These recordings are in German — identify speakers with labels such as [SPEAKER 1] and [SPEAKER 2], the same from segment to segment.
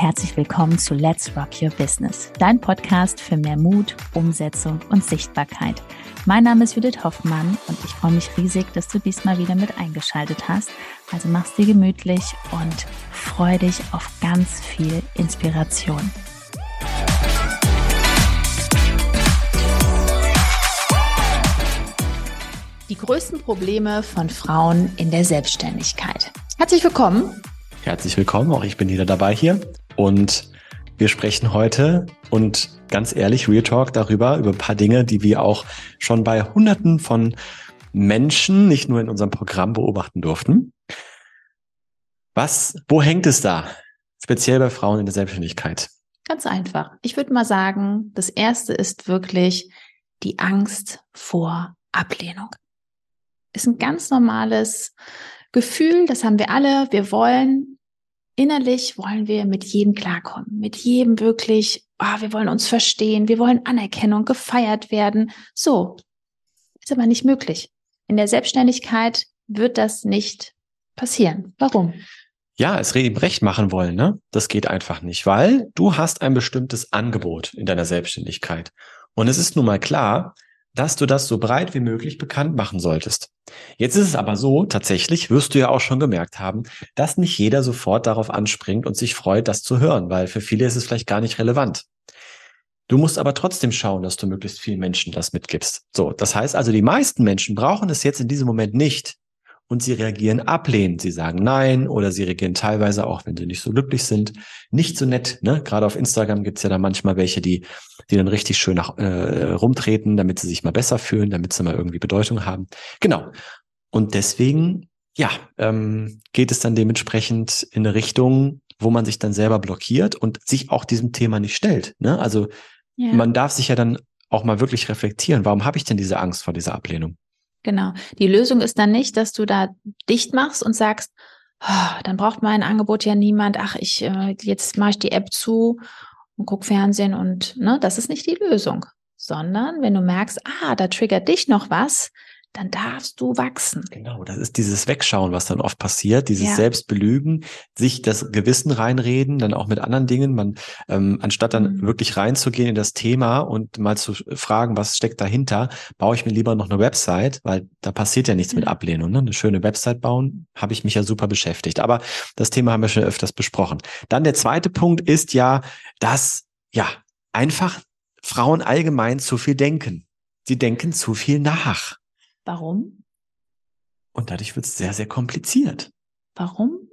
[SPEAKER 1] herzlich willkommen zu Let's Rock Your Business, dein Podcast für mehr Mut, Umsetzung und Sichtbarkeit. Mein Name ist Judith Hoffmann und ich freue mich riesig, dass du diesmal wieder mit eingeschaltet hast. Also mach's dir gemütlich und freu dich auf ganz viel Inspiration. Die größten Probleme von Frauen in der Selbstständigkeit. Herzlich willkommen
[SPEAKER 2] Herzlich willkommen, auch ich bin wieder dabei hier und wir sprechen heute und ganz ehrlich, Real Talk darüber, über ein paar Dinge, die wir auch schon bei Hunderten von Menschen, nicht nur in unserem Programm beobachten durften. Was, wo hängt es da? Speziell bei Frauen in der Selbstständigkeit.
[SPEAKER 1] Ganz einfach. Ich würde mal sagen, das erste ist wirklich die Angst vor Ablehnung. Ist ein ganz normales Gefühl, das haben wir alle. Wir wollen innerlich wollen wir mit jedem klarkommen, mit jedem wirklich, oh, wir wollen uns verstehen, wir wollen Anerkennung, gefeiert werden. So, ist aber nicht möglich. In der Selbstständigkeit wird das nicht passieren. Warum?
[SPEAKER 2] Ja, es eben recht machen wollen, ne? Das geht einfach nicht, weil du hast ein bestimmtes Angebot in deiner Selbstständigkeit. Und es ist nun mal klar, dass du das so breit wie möglich bekannt machen solltest. Jetzt ist es aber so, tatsächlich wirst du ja auch schon gemerkt haben, dass nicht jeder sofort darauf anspringt und sich freut, das zu hören, weil für viele ist es vielleicht gar nicht relevant. Du musst aber trotzdem schauen, dass du möglichst vielen Menschen das mitgibst. So, das heißt also, die meisten Menschen brauchen es jetzt in diesem Moment nicht, und sie reagieren ablehnend. Sie sagen nein oder sie reagieren teilweise auch, wenn sie nicht so glücklich sind, nicht so nett. Ne? Gerade auf Instagram gibt's ja da manchmal welche, die, die dann richtig schön nach, äh, rumtreten, damit sie sich mal besser fühlen, damit sie mal irgendwie Bedeutung haben. Genau. Und deswegen, ja, ähm, geht es dann dementsprechend in eine Richtung, wo man sich dann selber blockiert und sich auch diesem Thema nicht stellt. Ne? Also ja. man darf sich ja dann auch mal wirklich reflektieren. Warum habe ich denn diese Angst vor dieser Ablehnung?
[SPEAKER 1] Genau. Die Lösung ist dann nicht, dass du da dicht machst und sagst, oh, dann braucht mein Angebot ja niemand. Ach, ich äh, jetzt mache ich die App zu und guck Fernsehen und ne, das ist nicht die Lösung, sondern wenn du merkst, ah, da triggert dich noch was, dann darfst du wachsen.
[SPEAKER 2] Genau, das ist dieses Wegschauen, was dann oft passiert, dieses ja. Selbstbelügen, sich das Gewissen reinreden, dann auch mit anderen Dingen. Man, ähm, anstatt dann mhm. wirklich reinzugehen in das Thema und mal zu fragen, was steckt dahinter, baue ich mir lieber noch eine Website, weil da passiert ja nichts mhm. mit Ablehnung. Ne? Eine schöne Website bauen, habe ich mich ja super beschäftigt. Aber das Thema haben wir schon öfters besprochen. Dann der zweite Punkt ist ja, dass ja einfach Frauen allgemein zu viel denken. Sie denken zu viel nach.
[SPEAKER 1] Warum?
[SPEAKER 2] Und dadurch wird es sehr, sehr kompliziert.
[SPEAKER 1] Warum?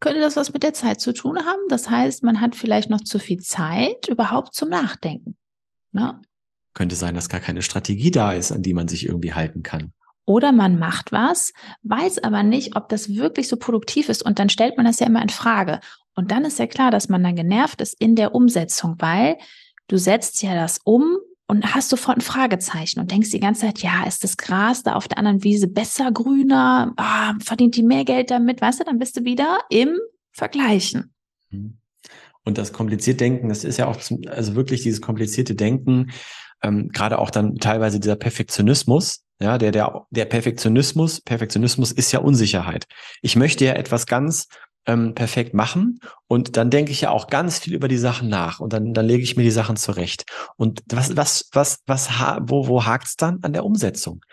[SPEAKER 1] Könnte das was mit der Zeit zu tun haben? Das heißt, man hat vielleicht noch zu viel Zeit überhaupt zum Nachdenken. Ne?
[SPEAKER 2] Könnte sein, dass gar keine Strategie da ist, an die man sich irgendwie halten kann.
[SPEAKER 1] Oder man macht was, weiß aber nicht, ob das wirklich so produktiv ist und dann stellt man das ja immer in Frage. Und dann ist ja klar, dass man dann genervt ist in der Umsetzung, weil du setzt ja das um, und hast sofort ein Fragezeichen und denkst die ganze Zeit, ja, ist das Gras da auf der anderen Wiese besser, grüner, ah, verdient die mehr Geld damit, weißt du, dann bist du wieder im Vergleichen.
[SPEAKER 2] Mhm. Und das komplizierte Denken, das ist ja auch zum, also wirklich dieses komplizierte Denken, ähm, gerade auch dann teilweise dieser Perfektionismus, ja, der, der, der Perfektionismus, Perfektionismus ist ja Unsicherheit. Ich möchte ja etwas ganz ähm, perfekt machen. Und dann denke ich ja auch ganz viel über die Sachen nach und dann, dann lege ich mir die Sachen zurecht. Und was, was, was, was, wo, wo hakt's dann? An der Umsetzung.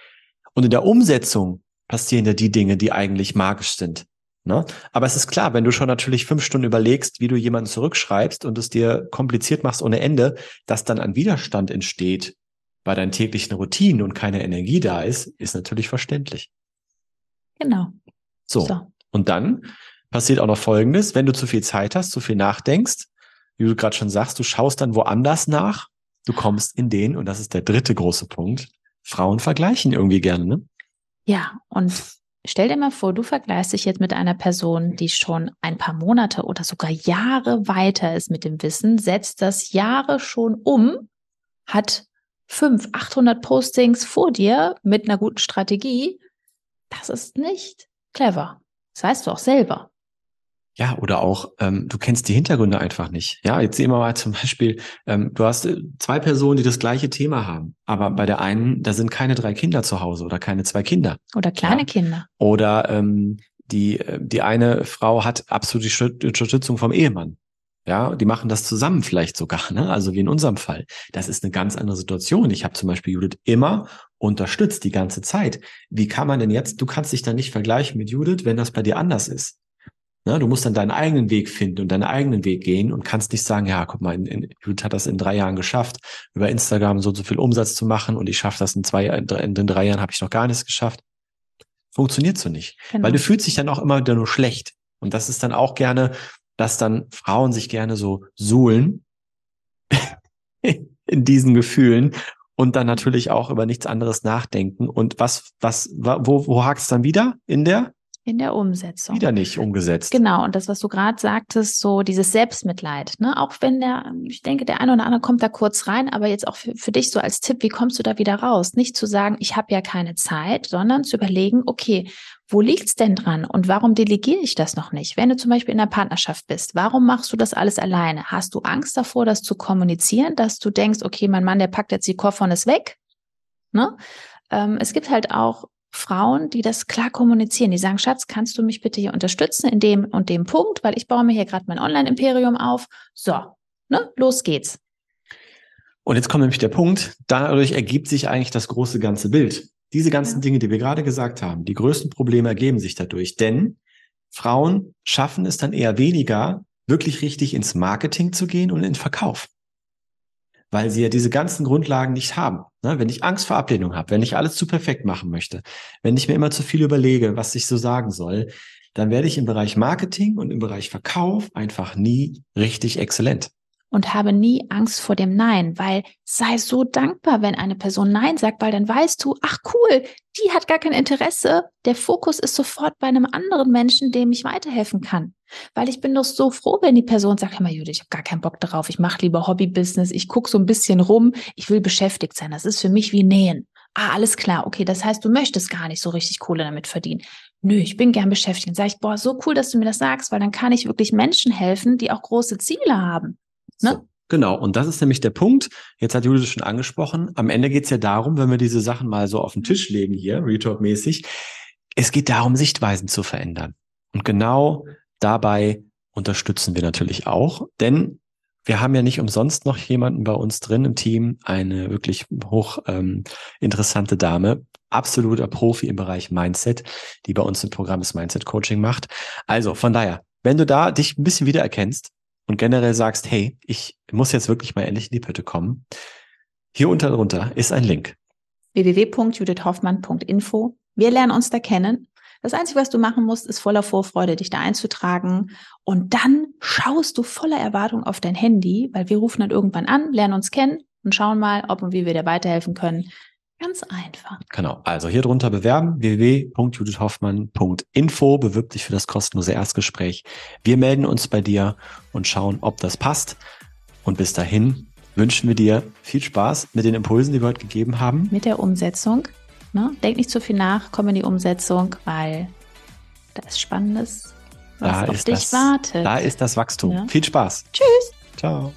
[SPEAKER 2] Und in der Umsetzung passieren ja die Dinge, die eigentlich magisch sind. Ne? Aber es ist klar, wenn du schon natürlich fünf Stunden überlegst, wie du jemanden zurückschreibst und es dir kompliziert machst ohne Ende, dass dann ein Widerstand entsteht bei deinen täglichen Routinen und keine Energie da ist, ist natürlich verständlich.
[SPEAKER 1] Genau.
[SPEAKER 2] So. so. Und dann passiert auch noch Folgendes, wenn du zu viel Zeit hast, zu viel nachdenkst, wie du gerade schon sagst, du schaust dann woanders nach, du kommst in den, und das ist der dritte große Punkt, Frauen vergleichen irgendwie gerne, ne?
[SPEAKER 1] Ja, und stell dir mal vor, du vergleichst dich jetzt mit einer Person, die schon ein paar Monate oder sogar Jahre weiter ist mit dem Wissen, setzt das Jahre schon um, hat fünf, 800 Postings vor dir mit einer guten Strategie. Das ist nicht clever. Das weißt du auch selber.
[SPEAKER 2] Ja, oder auch, ähm, du kennst die Hintergründe einfach nicht. Ja, jetzt sehen wir mal zum Beispiel, ähm, du hast äh, zwei Personen, die das gleiche Thema haben, aber bei der einen, da sind keine drei Kinder zu Hause oder keine zwei Kinder.
[SPEAKER 1] Oder kleine ja? Kinder.
[SPEAKER 2] Oder ähm, die, äh, die eine Frau hat absolut die Unterstützung vom Ehemann. Ja, die machen das zusammen vielleicht sogar, ne? also wie in unserem Fall. Das ist eine ganz andere Situation. Ich habe zum Beispiel Judith immer unterstützt die ganze Zeit. Wie kann man denn jetzt, du kannst dich dann nicht vergleichen mit Judith, wenn das bei dir anders ist. Ne? Du musst dann deinen eigenen Weg finden und deinen eigenen Weg gehen und kannst nicht sagen, ja, guck mal, in, in, Judith hat das in drei Jahren geschafft, über Instagram so so viel Umsatz zu machen und ich schaffe das in zwei, in drei, in drei Jahren habe ich noch gar nichts geschafft. Funktioniert so nicht. Genau. Weil du fühlst dich dann auch immer wieder nur schlecht. Und das ist dann auch gerne dass dann Frauen sich gerne so suhlen in diesen Gefühlen und dann natürlich auch über nichts anderes nachdenken. Und was, was, wo, wo hakt es dann wieder in der?
[SPEAKER 1] In der Umsetzung.
[SPEAKER 2] Wieder nicht umgesetzt.
[SPEAKER 1] Genau. Und das, was du gerade sagtest, so dieses Selbstmitleid, ne? Auch wenn der, ich denke, der eine oder andere kommt da kurz rein, aber jetzt auch für, für dich so als Tipp, wie kommst du da wieder raus? Nicht zu sagen, ich habe ja keine Zeit, sondern zu überlegen, okay, wo liegt's denn dran und warum delegiere ich das noch nicht? Wenn du zum Beispiel in einer Partnerschaft bist, warum machst du das alles alleine? Hast du Angst davor, das zu kommunizieren, dass du denkst, okay, mein Mann, der packt jetzt die Koffer und ist weg? Ne? Ähm, es gibt halt auch Frauen, die das klar kommunizieren. Die sagen, Schatz, kannst du mich bitte hier unterstützen in dem und dem Punkt, weil ich baue mir hier gerade mein Online-Imperium auf. So, ne, los geht's.
[SPEAKER 2] Und jetzt kommt nämlich der Punkt, dadurch ergibt sich eigentlich das große ganze Bild. Diese ganzen ja. Dinge, die wir gerade gesagt haben, die größten Probleme ergeben sich dadurch, denn Frauen schaffen es dann eher weniger, wirklich richtig ins Marketing zu gehen und in den Verkauf. Weil sie ja diese ganzen Grundlagen nicht haben. Ne? Wenn ich Angst vor Ablehnung habe, wenn ich alles zu perfekt machen möchte, wenn ich mir immer zu viel überlege, was ich so sagen soll, dann werde ich im Bereich Marketing und im Bereich Verkauf einfach nie richtig exzellent
[SPEAKER 1] und habe nie Angst vor dem Nein, weil sei so dankbar, wenn eine Person Nein sagt, weil dann weißt du, ach cool, die hat gar kein Interesse. Der Fokus ist sofort bei einem anderen Menschen, dem ich weiterhelfen kann. Weil ich bin doch so froh, wenn die Person sagt, hör mal, Judith, ich habe gar keinen Bock darauf, ich mache lieber Hobbybusiness, ich gucke so ein bisschen rum, ich will beschäftigt sein. Das ist für mich wie Nähen. Ah, alles klar, okay, das heißt, du möchtest gar nicht so richtig Kohle damit verdienen. Nö, ich bin gern beschäftigt. Dann sage ich, boah, so cool, dass du mir das sagst, weil dann kann ich wirklich Menschen helfen, die auch große Ziele haben.
[SPEAKER 2] Ne? So, genau, und das ist nämlich der Punkt. Jetzt hat Judith schon angesprochen. Am Ende geht es ja darum, wenn wir diese Sachen mal so auf den Tisch legen hier, Retalk-mäßig, es geht darum, Sichtweisen zu verändern. Und genau dabei unterstützen wir natürlich auch, denn wir haben ja nicht umsonst noch jemanden bei uns drin im Team, eine wirklich hoch ähm, interessante Dame, absoluter Profi im Bereich Mindset, die bei uns im Programm das Mindset Coaching macht. Also von daher, wenn du da dich ein bisschen wiedererkennst, und generell sagst, hey, ich muss jetzt wirklich mal endlich in die Pötte kommen, hier unter drunter ist ein Link.
[SPEAKER 1] www.judithhoffmann.info. Wir lernen uns da kennen. Das Einzige, was du machen musst, ist voller Vorfreude, dich da einzutragen. Und dann schaust du voller Erwartung auf dein Handy, weil wir rufen dann irgendwann an, lernen uns kennen und schauen mal, ob und wie wir dir weiterhelfen können. Ganz einfach.
[SPEAKER 2] Genau. Also hier drunter bewerben www.judithhoffmann.info. Bewirb dich für das kostenlose Erstgespräch. Wir melden uns bei dir und schauen, ob das passt. Und bis dahin wünschen wir dir viel Spaß mit den Impulsen, die wir heute gegeben haben.
[SPEAKER 1] Mit der Umsetzung. Ne? Denk nicht zu viel nach, komm in die Umsetzung, weil da ist Spannendes,
[SPEAKER 2] was da auf dich das, wartet. Da ist das Wachstum. Ja. Viel Spaß.
[SPEAKER 1] Tschüss.
[SPEAKER 2] Ciao.